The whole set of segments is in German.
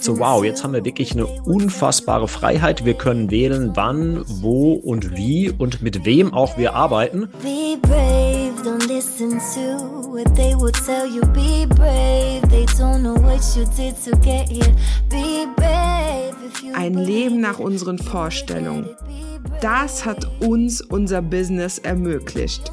So wow, jetzt haben wir wirklich eine unfassbare Freiheit. Wir können wählen, wann, wo und wie und mit wem auch wir arbeiten. Be brave, don't listen to what they will tell you. Be brave, they don't know what you did to get here. Be brave. Ein Leben nach unseren Vorstellungen. Das hat uns unser Business ermöglicht.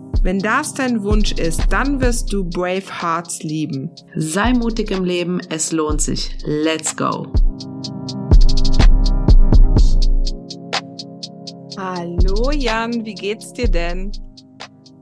Wenn das dein Wunsch ist, dann wirst du Brave Hearts lieben. Sei mutig im Leben, es lohnt sich. Let's go! Hallo Jan, wie geht's dir denn?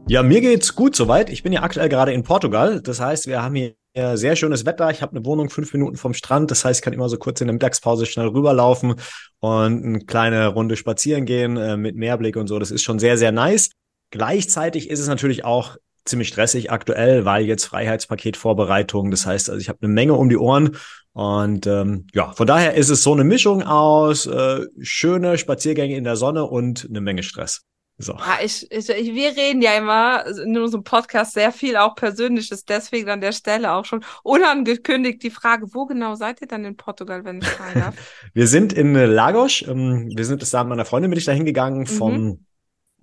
Ja, mir geht's gut soweit. Ich bin ja aktuell gerade in Portugal. Das heißt, wir haben hier sehr schönes Wetter. Ich habe eine Wohnung fünf Minuten vom Strand. Das heißt, ich kann immer so kurz in der Mittagspause schnell rüberlaufen und eine kleine Runde spazieren gehen äh, mit Meerblick und so. Das ist schon sehr, sehr nice. Gleichzeitig ist es natürlich auch ziemlich stressig aktuell, weil jetzt Freiheitspaketvorbereitung. Das heißt, also ich habe eine Menge um die Ohren und ähm, ja, von daher ist es so eine Mischung aus äh, schöne Spaziergänge in der Sonne und eine Menge Stress. So. Ja, ich, ich, ich, wir reden ja immer in unserem Podcast sehr viel auch Persönliches, deswegen an der Stelle auch schon unangekündigt die Frage, wo genau seid ihr dann in Portugal, wenn ich fragen darf? wir sind in Lagos. Ähm, wir sind da mit meiner Freundin bin ich da hingegangen vom mhm.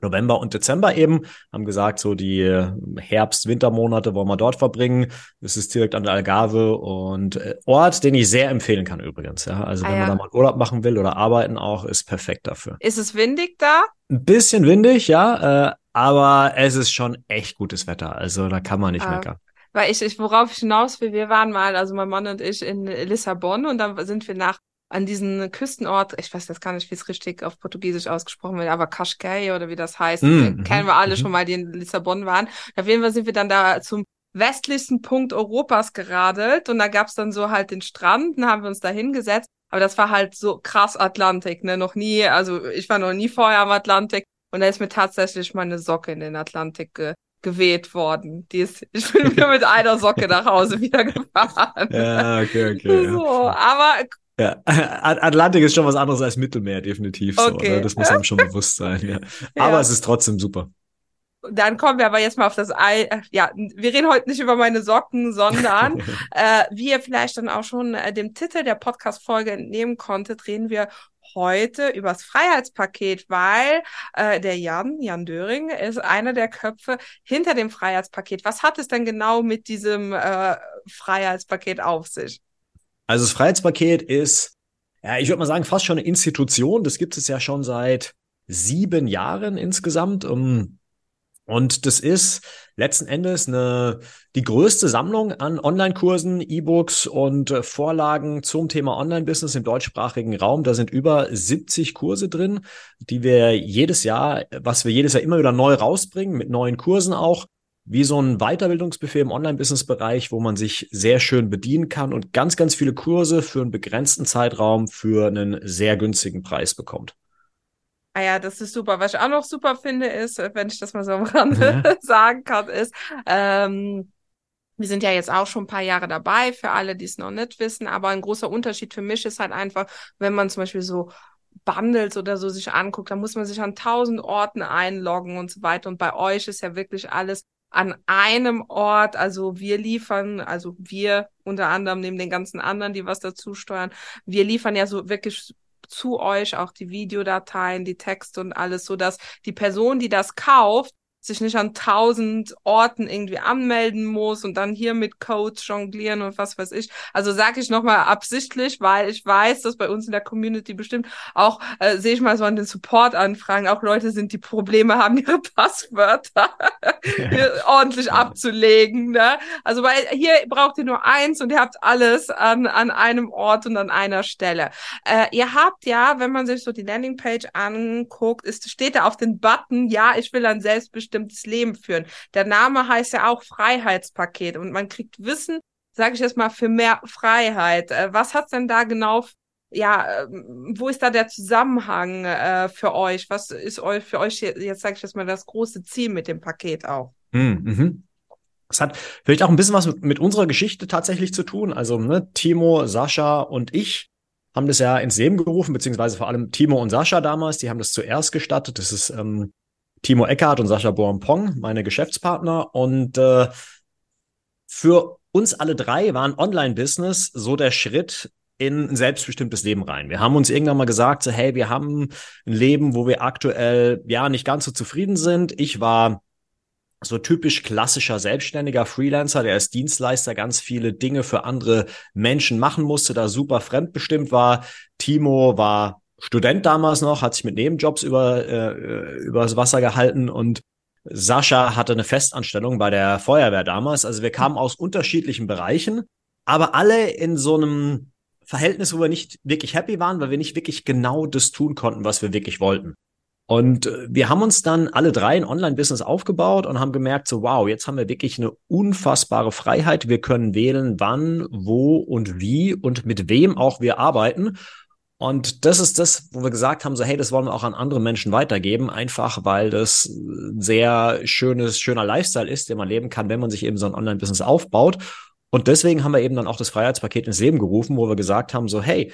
November und Dezember eben, haben gesagt, so die äh, Herbst-Wintermonate wollen wir dort verbringen. Es ist direkt an der Algarve und äh, Ort, den ich sehr empfehlen kann übrigens. Ja, also ah, wenn man da mal Urlaub machen will oder arbeiten auch, ist perfekt dafür. Ist es windig da? Ein bisschen windig, ja, äh, aber es ist schon echt gutes Wetter. Also da kann man nicht ah. meckern weil ich, ich, worauf ich hinaus will, wir waren mal, also mein Mann und ich in Lissabon und dann sind wir nach an diesen Küstenort, ich weiß jetzt gar nicht, wie es richtig auf Portugiesisch ausgesprochen wird, aber Cascais oder wie das heißt, mm, kennen wir alle mm. schon mal, die in Lissabon waren. Auf jeden Fall sind wir dann da zum westlichsten Punkt Europas geradelt und da gab's dann so halt den Strand, dann haben wir uns da hingesetzt, aber das war halt so krass Atlantik, ne, noch nie, also ich war noch nie vorher am Atlantik und da ist mir tatsächlich meine Socke in den Atlantik ge geweht worden. Die ist, ich bin mir mit einer Socke nach Hause wieder gefahren. Ja, okay, okay. So, aber ja, Atlantik ist schon was anderes als Mittelmeer, definitiv so. Okay. Ne? Das muss einem schon bewusst sein. Ja. Aber ja. es ist trotzdem super. Dann kommen wir aber jetzt mal auf das Ei. Äh, ja, wir reden heute nicht über meine Socken, sondern äh, wie ihr vielleicht dann auch schon äh, dem Titel der Podcast-Folge entnehmen konntet, reden wir heute übers Freiheitspaket, weil äh, der Jan, Jan Döring, ist einer der Köpfe hinter dem Freiheitspaket. Was hat es denn genau mit diesem äh, Freiheitspaket auf sich? Also das Freiheitspaket ist, ja, ich würde mal sagen, fast schon eine Institution. Das gibt es ja schon seit sieben Jahren insgesamt. Um, und das ist letzten Endes eine, die größte Sammlung an Online-Kursen, E-Books und äh, Vorlagen zum Thema Online-Business im deutschsprachigen Raum. Da sind über 70 Kurse drin, die wir jedes Jahr, was wir jedes Jahr immer wieder neu rausbringen, mit neuen Kursen auch wie so ein Weiterbildungsbuffet im Online-Business-Bereich, wo man sich sehr schön bedienen kann und ganz, ganz viele Kurse für einen begrenzten Zeitraum für einen sehr günstigen Preis bekommt. Ah ja, das ist super. Was ich auch noch super finde, ist, wenn ich das mal so am Rande ja. sagen kann, ist, ähm, wir sind ja jetzt auch schon ein paar Jahre dabei, für alle, die es noch nicht wissen, aber ein großer Unterschied für mich ist halt einfach, wenn man zum Beispiel so Bundles oder so sich anguckt, da muss man sich an tausend Orten einloggen und so weiter. Und bei euch ist ja wirklich alles an einem Ort. Also wir liefern, also wir unter anderem neben den ganzen anderen, die was dazu steuern, wir liefern ja so wirklich zu euch auch die Videodateien, die Texte und alles, so dass die Person, die das kauft, sich nicht an tausend Orten irgendwie anmelden muss und dann hier mit Codes jonglieren und was weiß ich. Also sage ich nochmal absichtlich, weil ich weiß, dass bei uns in der Community bestimmt auch, äh, sehe ich mal so an den Support-Anfragen, auch Leute sind, die Probleme haben, ihre Passwörter ordentlich abzulegen. Ne? Also weil hier braucht ihr nur eins und ihr habt alles an, an einem Ort und an einer Stelle. Äh, ihr habt ja, wenn man sich so die Landingpage anguckt, ist, steht da auf den Button, ja, ich will ein selbstbestimmtes selbstbestimmtes Leben führen. Der Name heißt ja auch Freiheitspaket und man kriegt Wissen sage ich jetzt mal, für mehr Freiheit. Äh, was hat's denn da genau ja, ähm, wo ist da der Zusammenhang äh, für euch? Was ist euch für euch jetzt sage ich jetzt mal das große Ziel mit dem Paket auch? Hm, mhm. Es hat vielleicht auch ein bisschen was mit, mit unserer Geschichte tatsächlich zu tun. Also ne, Timo, Sascha und ich haben das ja ins Leben gerufen, beziehungsweise vor allem Timo und Sascha damals, die haben das zuerst gestattet. Das ist ähm, Timo Eckhardt und Sascha Boampong, meine Geschäftspartner. Und äh, für uns alle drei waren Online-Business so der Schritt in ein selbstbestimmtes Leben rein. Wir haben uns irgendwann mal gesagt, so, hey, wir haben ein Leben, wo wir aktuell ja nicht ganz so zufrieden sind. Ich war so typisch klassischer Selbstständiger Freelancer, der als Dienstleister ganz viele Dinge für andere Menschen machen musste, da super fremdbestimmt war. Timo war Student damals noch, hat sich mit Nebenjobs über äh, übers Wasser gehalten und Sascha hatte eine Festanstellung bei der Feuerwehr damals. Also wir kamen aus unterschiedlichen Bereichen, aber alle in so einem Verhältnis, wo wir nicht wirklich happy waren, weil wir nicht wirklich genau das tun konnten, was wir wirklich wollten. Und äh, wir haben uns dann alle drei ein Online-Business aufgebaut und haben gemerkt, so wow, jetzt haben wir wirklich eine unfassbare Freiheit. Wir können wählen, wann, wo und wie und mit wem auch wir arbeiten. Und das ist das, wo wir gesagt haben, so hey, das wollen wir auch an andere Menschen weitergeben, einfach weil das ein sehr schönes, schöner Lifestyle ist, den man leben kann, wenn man sich eben so ein Online-Business aufbaut. Und deswegen haben wir eben dann auch das Freiheitspaket ins Leben gerufen, wo wir gesagt haben, so hey,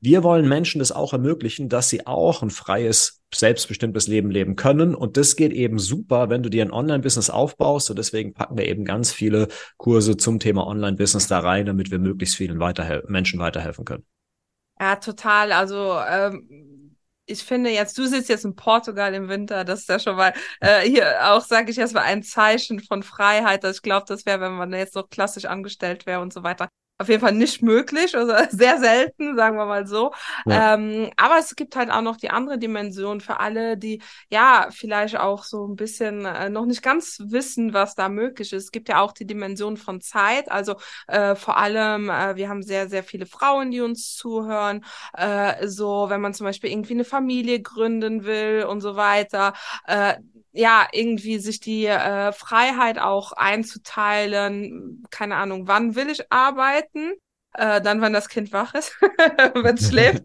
wir wollen Menschen das auch ermöglichen, dass sie auch ein freies, selbstbestimmtes Leben leben können. Und das geht eben super, wenn du dir ein Online-Business aufbaust. Und deswegen packen wir eben ganz viele Kurse zum Thema Online-Business da rein, damit wir möglichst vielen weiterhel Menschen weiterhelfen können. Ja, total. Also ähm, ich finde jetzt, du sitzt jetzt in Portugal im Winter, das ist ja schon mal äh, hier auch, sage ich erstmal, ein Zeichen von Freiheit. Also ich glaube, das wäre, wenn man jetzt noch klassisch angestellt wäre und so weiter, auf jeden Fall nicht möglich, also sehr selten, sagen wir mal so. Ja. Ähm, aber es gibt halt auch noch die andere Dimension für alle, die ja vielleicht auch so ein bisschen äh, noch nicht ganz wissen, was da möglich ist. Es gibt ja auch die Dimension von Zeit, also äh, vor allem, äh, wir haben sehr, sehr viele Frauen, die uns zuhören. Äh, so, wenn man zum Beispiel irgendwie eine Familie gründen will und so weiter. Äh, ja, irgendwie sich die äh, Freiheit auch einzuteilen, keine Ahnung, wann will ich arbeiten, äh, dann, wenn das Kind wach ist, wenn es schläft.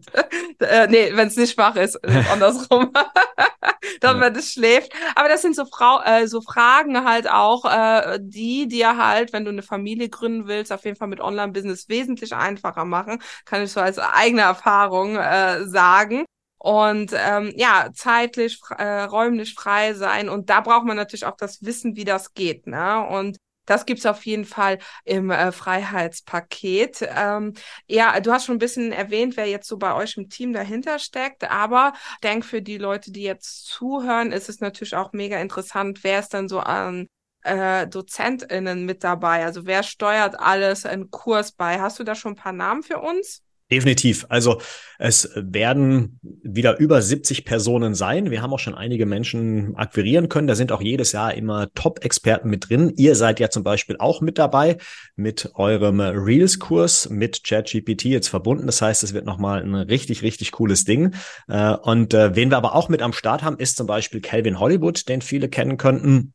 äh, nee, wenn es nicht wach ist, andersrum. dann, wenn es schläft. Aber das sind so, Frau, äh, so Fragen halt auch, äh, die dir halt, wenn du eine Familie gründen willst, auf jeden Fall mit Online-Business wesentlich einfacher machen. Kann ich so als eigene Erfahrung äh, sagen und ähm, ja, zeitlich, äh, räumlich frei sein. Und da braucht man natürlich auch das Wissen, wie das geht. Ne? Und das gibt's auf jeden Fall im äh, Freiheitspaket. Ähm, ja, du hast schon ein bisschen erwähnt, wer jetzt so bei euch im Team dahinter steckt, aber ich denke, für die Leute, die jetzt zuhören, ist es natürlich auch mega interessant, wer ist dann so an äh, DozentInnen mit dabei? Also wer steuert alles einen Kurs bei? Hast du da schon ein paar Namen für uns? Definitiv. Also es werden wieder über 70 Personen sein. Wir haben auch schon einige Menschen akquirieren können. Da sind auch jedes Jahr immer Top-Experten mit drin. Ihr seid ja zum Beispiel auch mit dabei mit eurem Reels-Kurs mit ChatGPT jetzt verbunden. Das heißt, es wird nochmal ein richtig, richtig cooles Ding. Äh, und äh, wen wir aber auch mit am Start haben, ist zum Beispiel Calvin Hollywood, den viele kennen könnten.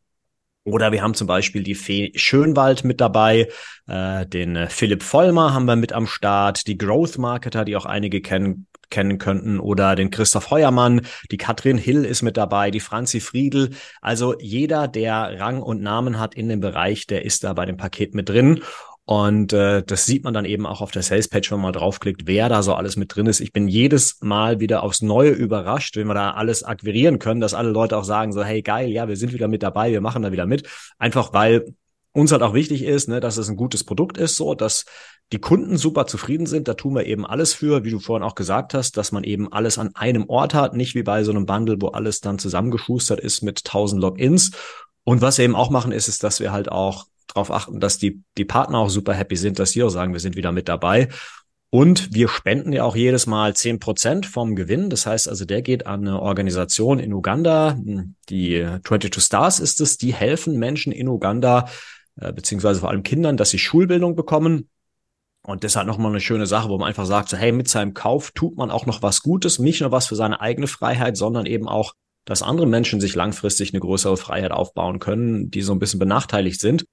Oder wir haben zum Beispiel die Fee Schönwald mit dabei, äh, den äh, Philipp Vollmer haben wir mit am Start, die Growth Marketer, die auch einige kennen, kennen könnten, oder den Christoph Heuermann, die Katrin Hill ist mit dabei, die Franzi Friedel. Also jeder, der Rang und Namen hat in dem Bereich, der ist da bei dem Paket mit drin. Und äh, das sieht man dann eben auch auf der Sales Page, wenn man draufklickt, wer da so alles mit drin ist. Ich bin jedes Mal wieder aufs Neue überrascht, wenn wir da alles akquirieren können, dass alle Leute auch sagen so, hey geil, ja, wir sind wieder mit dabei, wir machen da wieder mit. Einfach weil uns halt auch wichtig ist, ne, dass es ein gutes Produkt ist, so dass die Kunden super zufrieden sind. Da tun wir eben alles für, wie du vorhin auch gesagt hast, dass man eben alles an einem Ort hat, nicht wie bei so einem Bundle, wo alles dann zusammengeschustert ist mit tausend Logins. Und was wir eben auch machen, ist, ist, dass wir halt auch darauf achten, dass die, die Partner auch super happy sind, dass sie auch sagen, wir sind wieder mit dabei. Und wir spenden ja auch jedes Mal zehn Prozent vom Gewinn. Das heißt also, der geht an eine Organisation in Uganda. Die 22 Stars ist es. Die helfen Menschen in Uganda, äh, beziehungsweise vor allem Kindern, dass sie Schulbildung bekommen. Und das halt nochmal eine schöne Sache, wo man einfach sagt, so, hey, mit seinem Kauf tut man auch noch was Gutes, nicht nur was für seine eigene Freiheit, sondern eben auch, dass andere Menschen sich langfristig eine größere Freiheit aufbauen können, die so ein bisschen benachteiligt sind.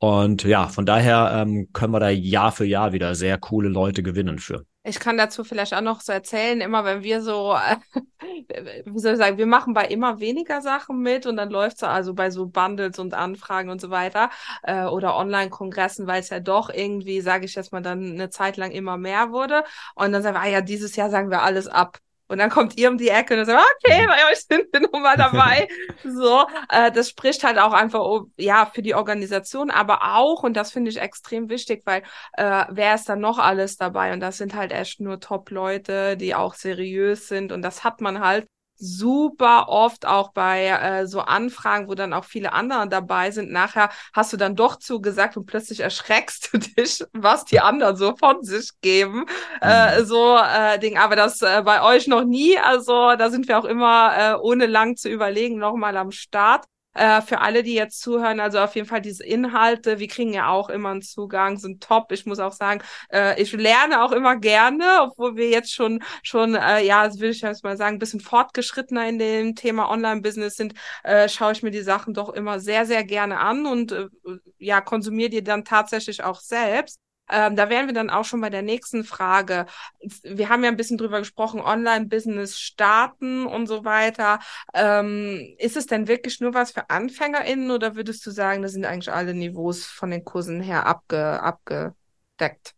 Und ja, von daher ähm, können wir da Jahr für Jahr wieder sehr coole Leute gewinnen für. Ich kann dazu vielleicht auch noch so erzählen, immer wenn wir so, äh, wie soll ich sagen, wir machen bei immer weniger Sachen mit und dann läuft's also bei so Bundles und Anfragen und so weiter äh, oder Online-Kongressen, weil es ja doch irgendwie, sage ich jetzt mal, dann eine Zeit lang immer mehr wurde. Und dann sagen wir, ah ja, dieses Jahr sagen wir alles ab. Und dann kommt ihr um die Ecke und sagt, okay, bei euch sind wir nun mal dabei. so, äh, das spricht halt auch einfach, ja, für die Organisation, aber auch, und das finde ich extrem wichtig, weil äh, wer ist dann noch alles dabei? Und das sind halt echt nur Top-Leute, die auch seriös sind. Und das hat man halt super oft auch bei äh, so Anfragen, wo dann auch viele andere dabei sind. Nachher hast du dann doch zugesagt und plötzlich erschreckst du dich, was die anderen so von sich geben. Äh, mhm. so äh, Ding, aber das äh, bei euch noch nie. Also da sind wir auch immer äh, ohne lang zu überlegen nochmal am Start. Äh, für alle, die jetzt zuhören, also auf jeden Fall diese Inhalte, wir kriegen ja auch immer einen Zugang, sind top. Ich muss auch sagen, äh, ich lerne auch immer gerne, obwohl wir jetzt schon, schon, äh, ja, das will ich jetzt mal sagen, ein bisschen fortgeschrittener in dem Thema Online-Business sind, äh, schaue ich mir die Sachen doch immer sehr, sehr gerne an und äh, ja, konsumiere die dann tatsächlich auch selbst. Ähm, da wären wir dann auch schon bei der nächsten Frage. Wir haben ja ein bisschen drüber gesprochen, Online-Business starten und so weiter. Ähm, ist es denn wirklich nur was für AnfängerInnen oder würdest du sagen, da sind eigentlich alle Niveaus von den Kursen her abge abgedeckt?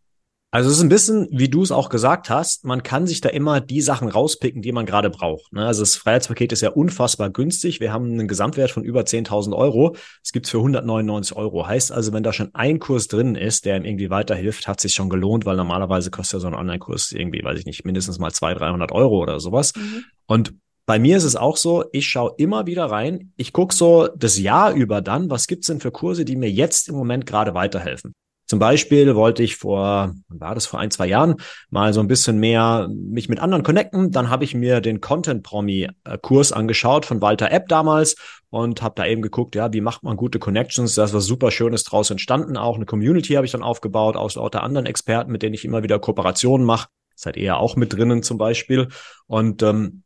Also es ist ein bisschen, wie du es auch gesagt hast, man kann sich da immer die Sachen rauspicken, die man gerade braucht. Ne? Also das Freiheitspaket ist ja unfassbar günstig. Wir haben einen Gesamtwert von über 10.000 Euro. Es gibt's für 199 Euro. Heißt also, wenn da schon ein Kurs drin ist, der ihm irgendwie weiterhilft, hat sich schon gelohnt, weil normalerweise kostet ja so ein Online-Kurs irgendwie, weiß ich nicht, mindestens mal 200, 300 Euro oder sowas. Mhm. Und bei mir ist es auch so, ich schaue immer wieder rein. Ich gucke so das Jahr über dann, was gibt's denn für Kurse, die mir jetzt im Moment gerade weiterhelfen. Zum Beispiel wollte ich vor, war das vor ein, zwei Jahren, mal so ein bisschen mehr mich mit anderen connecten. Dann habe ich mir den Content Promi Kurs angeschaut von Walter App damals und habe da eben geguckt, ja, wie macht man gute Connections? Da ist was super Schönes draus entstanden. Auch eine Community habe ich dann aufgebaut aus lauter anderen Experten, mit denen ich immer wieder Kooperationen mache. Seid ihr ja auch mit drinnen zum Beispiel. Und ähm,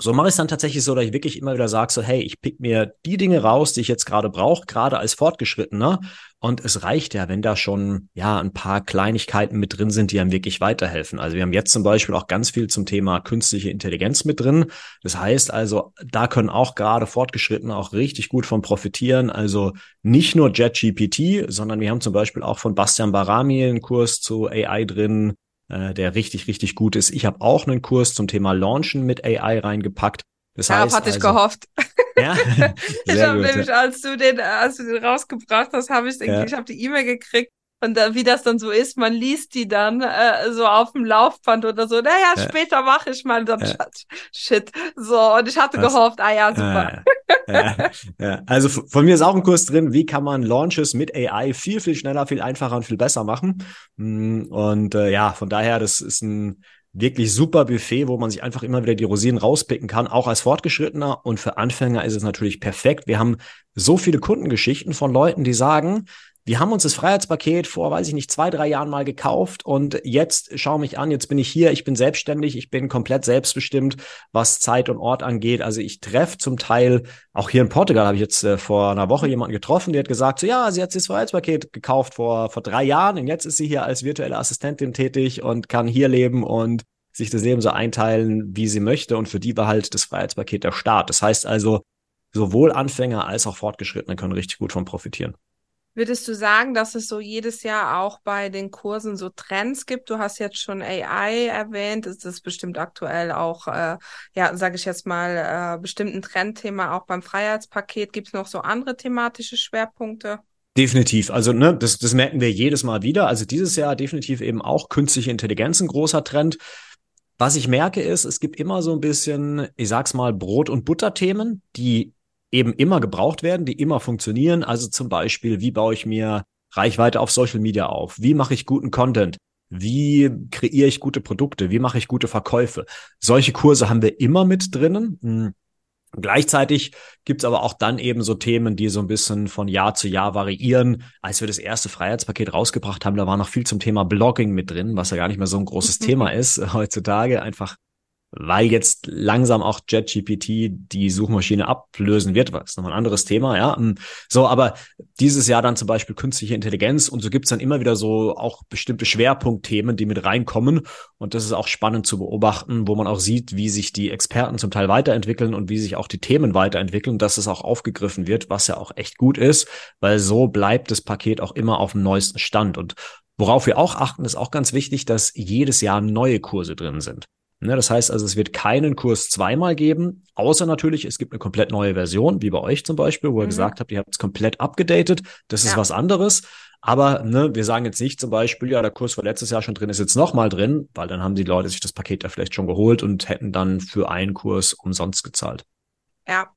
so mache ich es dann tatsächlich so, dass ich wirklich immer wieder sage, so, hey, ich pick mir die Dinge raus, die ich jetzt gerade brauche, gerade als Fortgeschrittener. Und es reicht ja, wenn da schon ja ein paar Kleinigkeiten mit drin sind, die einem wirklich weiterhelfen. Also wir haben jetzt zum Beispiel auch ganz viel zum Thema künstliche Intelligenz mit drin. Das heißt also, da können auch gerade Fortgeschrittene auch richtig gut von profitieren. Also nicht nur JetGPT, sondern wir haben zum Beispiel auch von Bastian Barami einen Kurs zu AI drin äh, der richtig, richtig gut ist. Ich habe auch einen Kurs zum Thema Launchen mit AI reingepackt. Das Darauf heißt, hatte ich also, gehofft. Ja, ich habe nämlich, als du den, als du den rausgebracht hast, habe ich, ja. ich habe die E-Mail gekriegt und da, wie das dann so ist, man liest die dann äh, so auf dem Laufband oder so. Naja, ja. später mache ich mal dann ja. Shit. So, und ich hatte Was? gehofft, ah ja, super. Ja, ja, Also von mir ist auch ein Kurs drin, wie kann man Launches mit AI viel, viel schneller, viel einfacher und viel besser machen. Mm, und äh, ja, von daher, das ist ein wirklich super Buffet, wo man sich einfach immer wieder die Rosinen rauspicken kann, auch als Fortgeschrittener. Und für Anfänger ist es natürlich perfekt. Wir haben so viele Kundengeschichten von Leuten, die sagen, wir haben uns das Freiheitspaket vor, weiß ich nicht, zwei, drei Jahren mal gekauft und jetzt schau mich an, jetzt bin ich hier, ich bin selbstständig, ich bin komplett selbstbestimmt, was Zeit und Ort angeht. Also ich treffe zum Teil, auch hier in Portugal habe ich jetzt äh, vor einer Woche jemanden getroffen, der hat gesagt, so ja, sie hat das Freiheitspaket gekauft vor, vor drei Jahren und jetzt ist sie hier als virtuelle Assistentin tätig und kann hier leben und sich das Leben so einteilen, wie sie möchte. Und für die war halt das Freiheitspaket der Start. Das heißt also, sowohl Anfänger als auch Fortgeschrittene können richtig gut von profitieren. Würdest du sagen, dass es so jedes Jahr auch bei den Kursen so Trends gibt? Du hast jetzt schon AI erwähnt. Ist das bestimmt aktuell auch, äh, ja, sage ich jetzt mal, äh, bestimmt ein Trendthema auch beim Freiheitspaket? Gibt es noch so andere thematische Schwerpunkte? Definitiv. Also, ne, das, das merken wir jedes Mal wieder. Also dieses Jahr definitiv eben auch künstliche Intelligenz ein großer Trend. Was ich merke ist, es gibt immer so ein bisschen, ich sag's mal, Brot- und Butterthemen, die eben immer gebraucht werden, die immer funktionieren. Also zum Beispiel, wie baue ich mir Reichweite auf Social Media auf? Wie mache ich guten Content? Wie kreiere ich gute Produkte? Wie mache ich gute Verkäufe? Solche Kurse haben wir immer mit drinnen. Hm. Gleichzeitig gibt's aber auch dann eben so Themen, die so ein bisschen von Jahr zu Jahr variieren. Als wir das erste Freiheitspaket rausgebracht haben, da war noch viel zum Thema Blogging mit drin, was ja gar nicht mehr so ein großes Thema ist heutzutage. Einfach weil jetzt langsam auch JetGPT die Suchmaschine ablösen wird, was nochmal ein anderes Thema, ja. Ähm, so, aber dieses Jahr dann zum Beispiel künstliche Intelligenz und so gibt's dann immer wieder so auch bestimmte Schwerpunktthemen, die mit reinkommen. Und das ist auch spannend zu beobachten, wo man auch sieht, wie sich die Experten zum Teil weiterentwickeln und wie sich auch die Themen weiterentwickeln, dass es auch aufgegriffen wird, was ja auch echt gut ist, weil so bleibt das Paket auch immer auf dem neuesten Stand. Und worauf wir auch achten, ist auch ganz wichtig, dass jedes Jahr neue Kurse drin sind. Ne, das heißt also, es wird keinen Kurs zweimal geben, außer natürlich, es gibt eine komplett neue Version, wie bei euch zum Beispiel, wo mhm. ihr gesagt habt, ihr habt es komplett abgedatet. Das ist ja. was anderes. Aber ne, wir sagen jetzt nicht zum Beispiel, ja, der Kurs war letztes Jahr schon drin, ist jetzt nochmal drin, weil dann haben die Leute sich das Paket ja vielleicht schon geholt und hätten dann für einen Kurs umsonst gezahlt. Ja,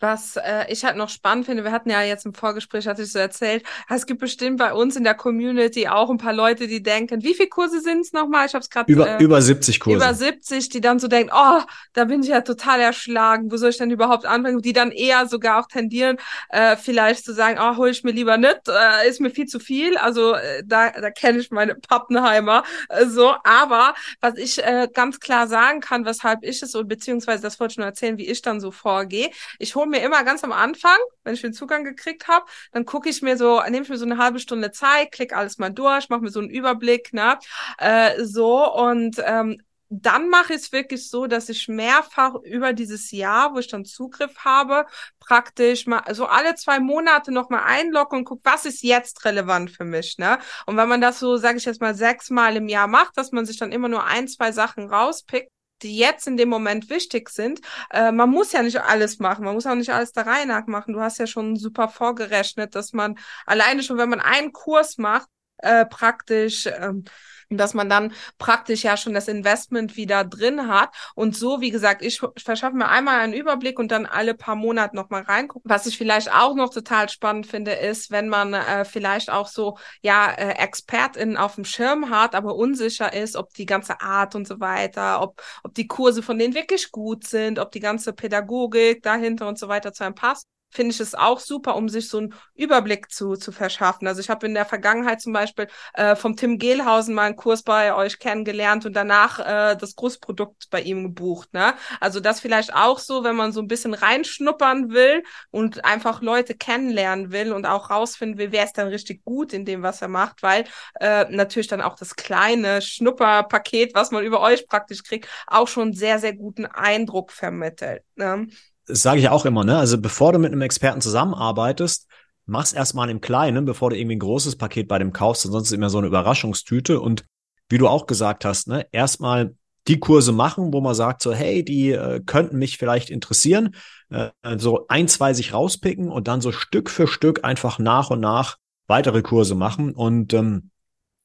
was äh, ich halt noch spannend finde, wir hatten ja jetzt im Vorgespräch, hatte ich so erzählt, es gibt bestimmt bei uns in der Community auch ein paar Leute, die denken, wie viele Kurse sind es nochmal? Ich habe es gerade über, äh, über 70 Kurse. Über 70, die dann so denken, oh, da bin ich ja total erschlagen, wo soll ich denn überhaupt anfangen? Die dann eher sogar auch tendieren, äh, vielleicht zu sagen, oh, hol ich mir lieber nicht, äh, ist mir viel zu viel. Also äh, da, da kenne ich meine Pappenheimer äh, so. Aber was ich äh, ganz klar sagen kann, weshalb ich es und beziehungsweise das wollte ich nur erzählen, wie ich dann so vorgehe. Ich hole mir immer ganz am Anfang, wenn ich den Zugang gekriegt habe, dann gucke ich mir so, nehme ich mir so eine halbe Stunde Zeit, klicke alles mal durch, mache mir so einen Überblick, ne? Äh, so und ähm, dann mache ich es wirklich so, dass ich mehrfach über dieses Jahr, wo ich dann Zugriff habe, praktisch mal so alle zwei Monate nochmal einlogge und gucke, was ist jetzt relevant für mich, ne? Und wenn man das so, sage ich jetzt mal, sechsmal im Jahr macht, dass man sich dann immer nur ein, zwei Sachen rauspickt, die jetzt in dem Moment wichtig sind. Äh, man muss ja nicht alles machen, man muss auch nicht alles der Reihe nach machen. Du hast ja schon super vorgerechnet, dass man alleine schon, wenn man einen Kurs macht, äh, praktisch ähm, dass man dann praktisch ja schon das Investment wieder drin hat. Und so, wie gesagt, ich verschaffe mir einmal einen Überblick und dann alle paar Monate nochmal reingucken. Was ich vielleicht auch noch total spannend finde, ist, wenn man äh, vielleicht auch so, ja, äh, ExpertInnen auf dem Schirm hat, aber unsicher ist, ob die ganze Art und so weiter, ob, ob die Kurse von denen wirklich gut sind, ob die ganze Pädagogik dahinter und so weiter zu einem passt finde ich es auch super, um sich so einen Überblick zu, zu verschaffen. Also ich habe in der Vergangenheit zum Beispiel äh, vom Tim Gehlhausen mal einen Kurs bei euch kennengelernt und danach äh, das Großprodukt bei ihm gebucht. Ne? Also das vielleicht auch so, wenn man so ein bisschen reinschnuppern will und einfach Leute kennenlernen will und auch rausfinden will, wer ist dann richtig gut in dem, was er macht, weil äh, natürlich dann auch das kleine Schnupperpaket, was man über euch praktisch kriegt, auch schon sehr, sehr guten Eindruck vermittelt. Ne? Das sage ich auch immer, ne? Also bevor du mit einem Experten zusammenarbeitest, mach's erstmal im Kleinen, bevor du irgendwie ein großes Paket bei dem kaufst, sonst ist es immer so eine Überraschungstüte. Und wie du auch gesagt hast, ne, erstmal die Kurse machen, wo man sagt, so, hey, die äh, könnten mich vielleicht interessieren, äh, so ein, zwei sich rauspicken und dann so Stück für Stück einfach nach und nach weitere Kurse machen und ähm,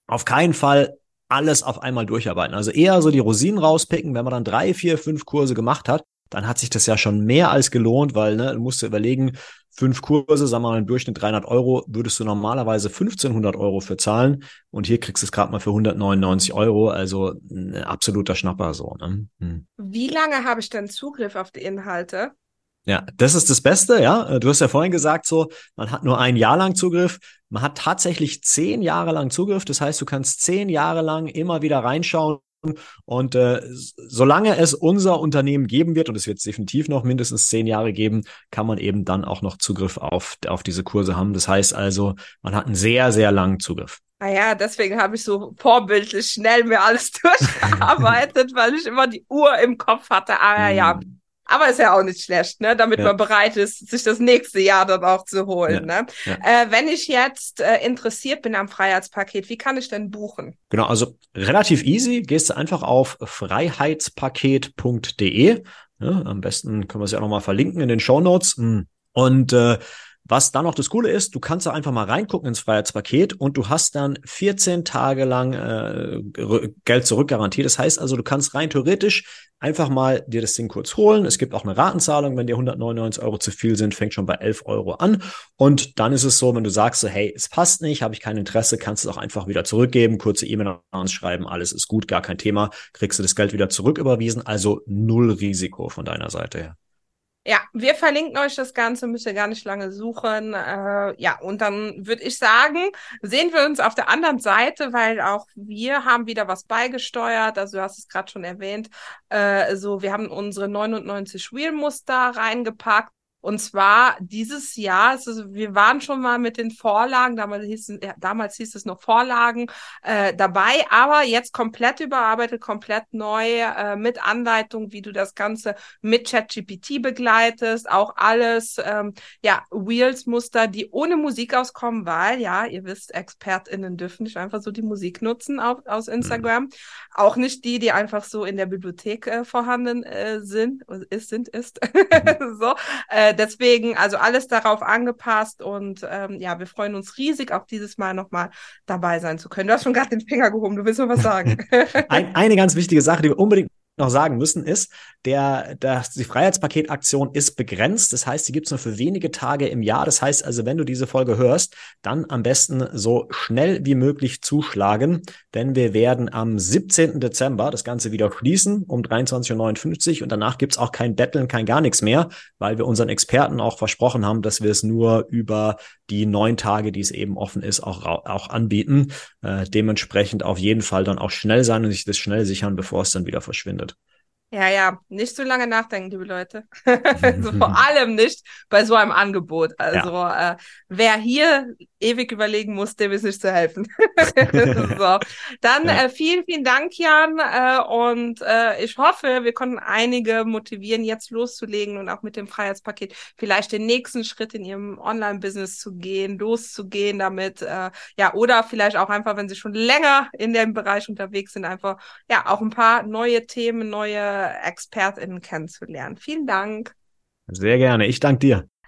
auf keinen Fall alles auf einmal durcharbeiten. Also eher so die Rosinen rauspicken, wenn man dann drei, vier, fünf Kurse gemacht hat, dann hat sich das ja schon mehr als gelohnt, weil ne, du musst dir überlegen, fünf Kurse, sagen wir mal im Durchschnitt 300 Euro, würdest du normalerweise 1500 Euro für zahlen und hier kriegst du es gerade mal für 199 Euro, also ein absoluter Schnapper so. Ne? Hm. Wie lange habe ich denn Zugriff auf die Inhalte? Ja, das ist das Beste, ja. Du hast ja vorhin gesagt, so, man hat nur ein Jahr lang Zugriff. Man hat tatsächlich zehn Jahre lang Zugriff. Das heißt, du kannst zehn Jahre lang immer wieder reinschauen und äh, solange es unser Unternehmen geben wird, und es wird es definitiv noch mindestens zehn Jahre geben, kann man eben dann auch noch Zugriff auf, auf diese Kurse haben. Das heißt also, man hat einen sehr, sehr langen Zugriff. Naja, ah deswegen habe ich so vorbildlich schnell mir alles durchgearbeitet, weil ich immer die Uhr im Kopf hatte. Ah ja, hm. Aber ist ja auch nicht schlecht, ne? Damit ja. man bereit ist, sich das nächste Jahr dann auch zu holen. Ja. Ne? Ja. Äh, wenn ich jetzt äh, interessiert bin am Freiheitspaket, wie kann ich denn buchen? Genau, also relativ easy. Gehst du einfach auf freiheitspaket.de. Ja, am besten können wir es ja auch nochmal verlinken in den Show Notes. Und äh, was dann noch das Coole ist, du kannst da einfach mal reingucken ins Freiheitspaket und du hast dann 14 Tage lang äh, Geld zurückgarantiert. Das heißt also, du kannst rein theoretisch einfach mal dir das Ding kurz holen. Es gibt auch eine Ratenzahlung, wenn dir 199 Euro zu viel sind, fängt schon bei 11 Euro an. Und dann ist es so, wenn du sagst so, hey, es passt nicht, habe ich kein Interesse, kannst du es auch einfach wieder zurückgeben, kurze E-Mail an uns schreiben, alles ist gut, gar kein Thema, kriegst du das Geld wieder zurücküberwiesen. Also null Risiko von deiner Seite her. Ja, wir verlinken euch das Ganze, müsst ihr gar nicht lange suchen. Äh, ja, und dann würde ich sagen, sehen wir uns auf der anderen Seite, weil auch wir haben wieder was beigesteuert. Also du hast es gerade schon erwähnt. Äh, so, wir haben unsere 99 Wheelmuster reingepackt und zwar dieses Jahr, also wir waren schon mal mit den Vorlagen, damals hieß, ja, damals hieß es noch Vorlagen äh, dabei, aber jetzt komplett überarbeitet, komplett neu, äh, mit Anleitung, wie du das Ganze mit ChatGPT begleitest, auch alles, ähm, ja, Wheels-Muster, die ohne Musik auskommen, weil, ja, ihr wisst, ExpertInnen dürfen nicht einfach so die Musik nutzen auf, aus mhm. Instagram. Mhm. Auch nicht die, die einfach so in der Bibliothek äh, vorhanden äh, sind, ist, sind, ist. Mhm. so, äh, deswegen also alles darauf angepasst und ähm, ja, wir freuen uns riesig, auch dieses Mal nochmal dabei sein zu können. Du hast schon gerade den Finger gehoben, du willst noch was sagen. Ein, eine ganz wichtige Sache, die wir unbedingt noch sagen müssen, ist, der, der, die Freiheitspaketaktion ist begrenzt. Das heißt, die gibt es nur für wenige Tage im Jahr. Das heißt also, wenn du diese Folge hörst, dann am besten so schnell wie möglich zuschlagen, denn wir werden am 17. Dezember das Ganze wieder schließen um 23.59 Uhr und danach gibt es auch kein Betteln, kein gar nichts mehr, weil wir unseren Experten auch versprochen haben, dass wir es nur über die neun Tage, die es eben offen ist, auch, auch anbieten. Äh, dementsprechend auf jeden Fall dann auch schnell sein und sich das schnell sichern, bevor es dann wieder verschwindet. Ja, ja, nicht zu so lange nachdenken, liebe Leute. also vor allem nicht bei so einem Angebot. Also ja. äh, wer hier ewig überlegen muss, dem ist nicht zu helfen. so. Dann ja. äh, vielen, vielen Dank, Jan. Äh, und äh, ich hoffe, wir konnten einige motivieren, jetzt loszulegen und auch mit dem Freiheitspaket vielleicht den nächsten Schritt in ihrem Online-Business zu gehen, loszugehen damit. Äh, ja, oder vielleicht auch einfach, wenn sie schon länger in dem Bereich unterwegs sind, einfach ja auch ein paar neue Themen, neue ExpertInnen kennenzulernen. Vielen Dank. Sehr gerne. Ich danke dir.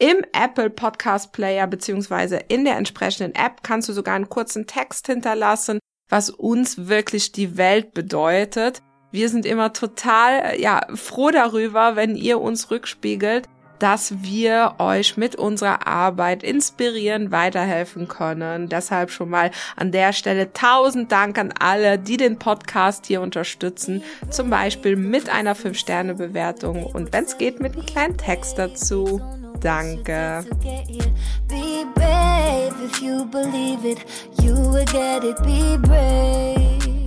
Im Apple Podcast Player beziehungsweise in der entsprechenden App kannst du sogar einen kurzen Text hinterlassen, was uns wirklich die Welt bedeutet. Wir sind immer total ja froh darüber, wenn ihr uns rückspiegelt, dass wir euch mit unserer Arbeit inspirieren, weiterhelfen können. Deshalb schon mal an der Stelle tausend Dank an alle, die den Podcast hier unterstützen. Zum Beispiel mit einer 5-Sterne-Bewertung und wenn es geht, mit einem kleinen Text dazu. Danke. Be brave if you believe it, you will get it. Be brave.